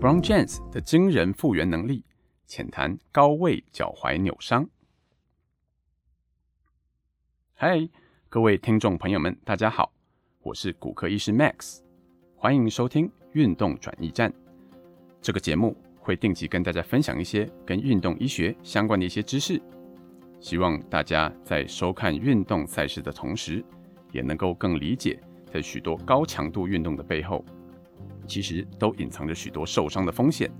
Bron James 的惊人复原能力，浅谈高位脚踝扭伤。嗨，各位听众朋友们，大家好，我是骨科医师 Max，欢迎收听运动转移站。这个节目会定期跟大家分享一些跟运动医学相关的一些知识，希望大家在收看运动赛事的同时，也能够更理解在许多高强度运动的背后。其实都隐藏着许多受伤的风险。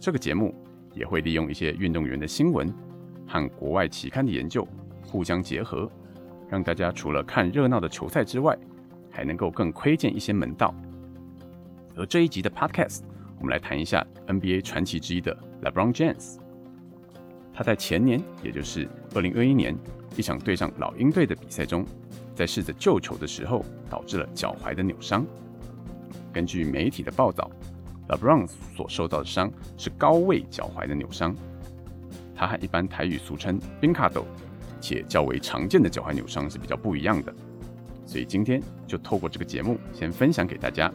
这个节目也会利用一些运动员的新闻和国外期刊的研究互相结合，让大家除了看热闹的球赛之外，还能够更窥见一些门道。而这一集的 Podcast，我们来谈一下 NBA 传奇之一的 LeBron James。他在前年，也就是2021年一场对上老鹰队的比赛中，在试着救球的时候，导致了脚踝的扭伤。根据媒体的报道，LeBron 所受到的伤是高位脚踝的扭伤。它和一般台语俗称“冰卡斗”且较为常见的脚踝扭伤是比较不一样的。所以今天就透过这个节目，先分享给大家。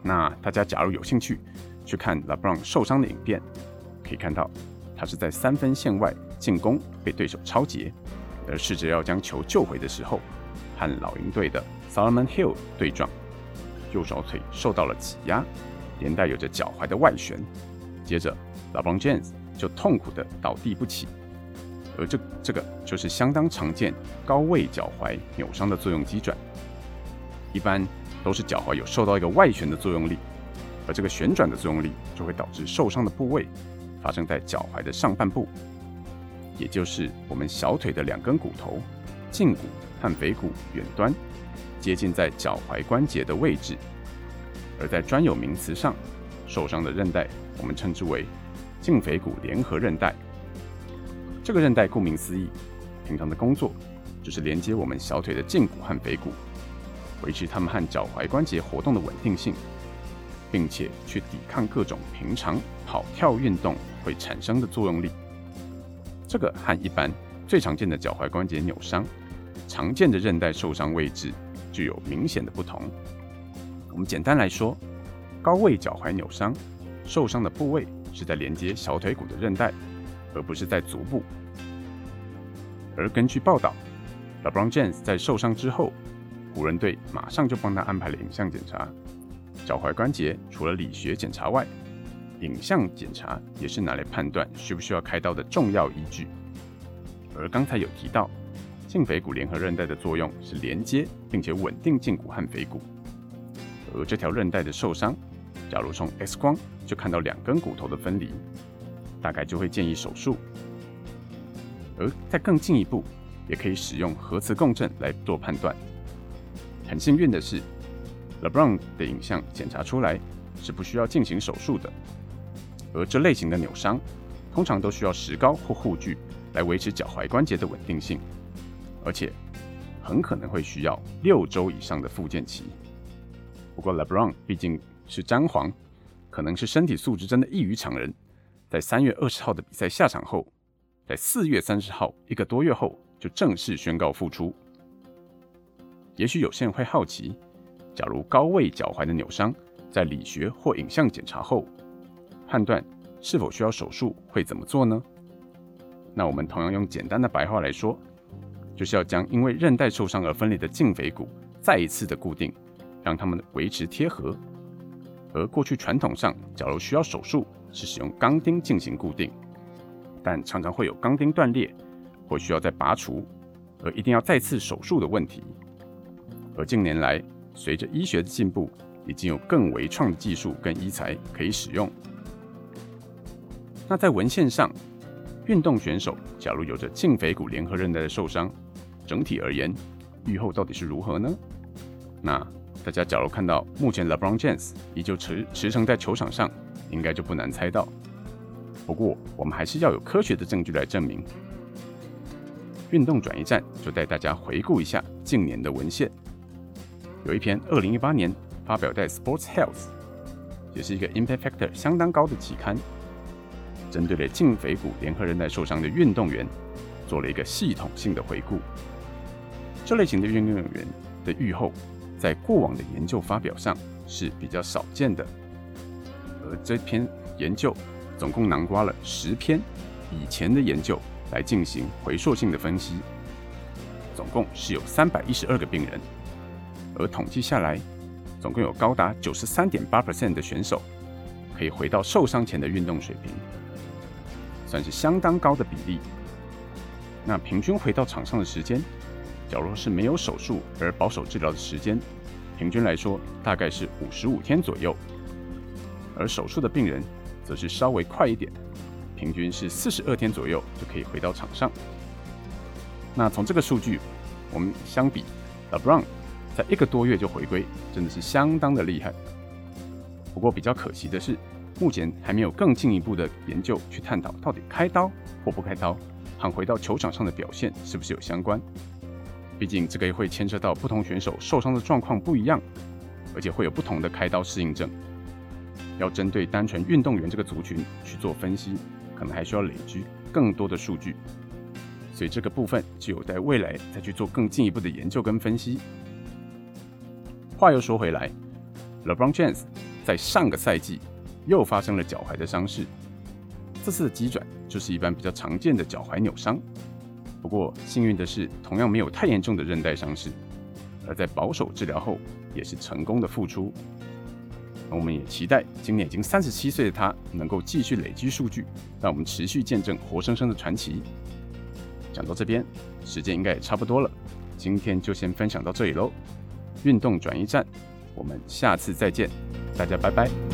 那大家假如有兴趣去看 LeBron 受伤的影片，可以看到他是在三分线外进攻被对手抄截，而试着要将球救回的时候，和老鹰队的 Solomon Hill 对撞。右小腿受到了挤压，连带有着脚踝的外旋，接着 LeBron James 就痛苦地倒地不起，而这这个就是相当常见高位脚踝扭伤的作用机转，一般都是脚踝有受到一个外旋的作用力，而这个旋转的作用力就会导致受伤的部位发生在脚踝的上半部，也就是我们小腿的两根骨头，胫骨和腓骨远端。接近在脚踝关节的位置，而在专有名词上，受伤的韧带我们称之为胫腓骨联合韧带。这个韧带顾名思义，平常的工作就是连接我们小腿的胫骨和腓骨，维持它们和脚踝关节活动的稳定性，并且去抵抗各种平常跑跳运动会产生的作用力。这个和一般最常见的脚踝关节扭伤，常见的韧带受伤位置。具有明显的不同。我们简单来说，高位脚踝扭伤受伤的部位是在连接小腿骨的韧带，而不是在足部。而根据报道，LeBron James 在受伤之后，湖人队马上就帮他安排了影像检查。脚踝关节除了理学检查外，影像检查也是拿来判断需不需要开刀的重要依据。而刚才有提到。胫腓骨联合韧带的作用是连接并且稳定胫骨和腓骨，而这条韧带的受伤，假如从 X 光就看到两根骨头的分离，大概就会建议手术。而在更进一步，也可以使用核磁共振来做判断。很幸运的是，LeBron 的影像检查出来是不需要进行手术的，而这类型的扭伤通常都需要石膏或护具来维持脚踝关节的稳定性。而且很可能会需要六周以上的复健期。不过，LeBron 毕竟是詹皇，可能是身体素质真的异于常人。在三月二十号的比赛下场后，在四月三十号一个多月后就正式宣告复出。也许有些人会好奇，假如高位脚踝的扭伤在理学或影像检查后，判断是否需要手术会怎么做呢？那我们同样用简单的白话来说。就是要将因为韧带受伤而分离的胫腓骨再一次的固定，让它们维持贴合。而过去传统上，假如需要手术，是使用钢钉进行固定，但常常会有钢钉断裂或需要再拔除，而一定要再次手术的问题。而近年来，随着医学的进步，已经有更微创的技术跟医材可以使用。那在文献上，运动选手假如有着胫腓骨联合韧带的受伤，整体而言，预后到底是如何呢？那大家假如看到目前 LeBron James 依旧驰驰骋在球场上，应该就不难猜到。不过我们还是要有科学的证据来证明。运动转移站就带大家回顾一下近年的文献，有一篇2018年发表在 Sports Health，也是一个 Impact Factor 相当高的期刊。针对了胫腓骨联合韧带受伤的运动员，做了一个系统性的回顾。这类型的运动员的预后，在过往的研究发表上是比较少见的。而这篇研究总共囊括了十篇以前的研究来进行回溯性的分析，总共是有三百一十二个病人，而统计下来，总共有高达九十三点八 percent 的选手可以回到受伤前的运动水平，算是相当高的比例。那平均回到场上的时间，假如是没有手术而保守治疗的时间，平均来说大概是五十五天左右，而手术的病人则是稍微快一点，平均是四十二天左右就可以回到场上。那从这个数据，我们相比 LeBron 在一个多月就回归，真的是相当的厉害。不过比较可惜的是，目前还没有更进一步的研究去探讨到底开刀或不开刀。和回到球场上的表现是不是有相关？毕竟这个也会牵涉到不同选手受伤的状况不一样，而且会有不同的开刀适应症。要针对单纯运动员这个族群去做分析，可能还需要累积更多的数据。所以这个部分只有在未来再去做更进一步的研究跟分析。话又说回来，LeBron James 在上个赛季又发生了脚踝的伤势。这次的急转就是一般比较常见的脚踝扭伤，不过幸运的是，同样没有太严重的韧带伤势，而在保守治疗后也是成功的复出。我们也期待今年已经三十七岁的他能够继续累积数据，让我们持续见证活生生的传奇。讲到这边，时间应该也差不多了，今天就先分享到这里喽。运动转移站，我们下次再见，大家拜拜。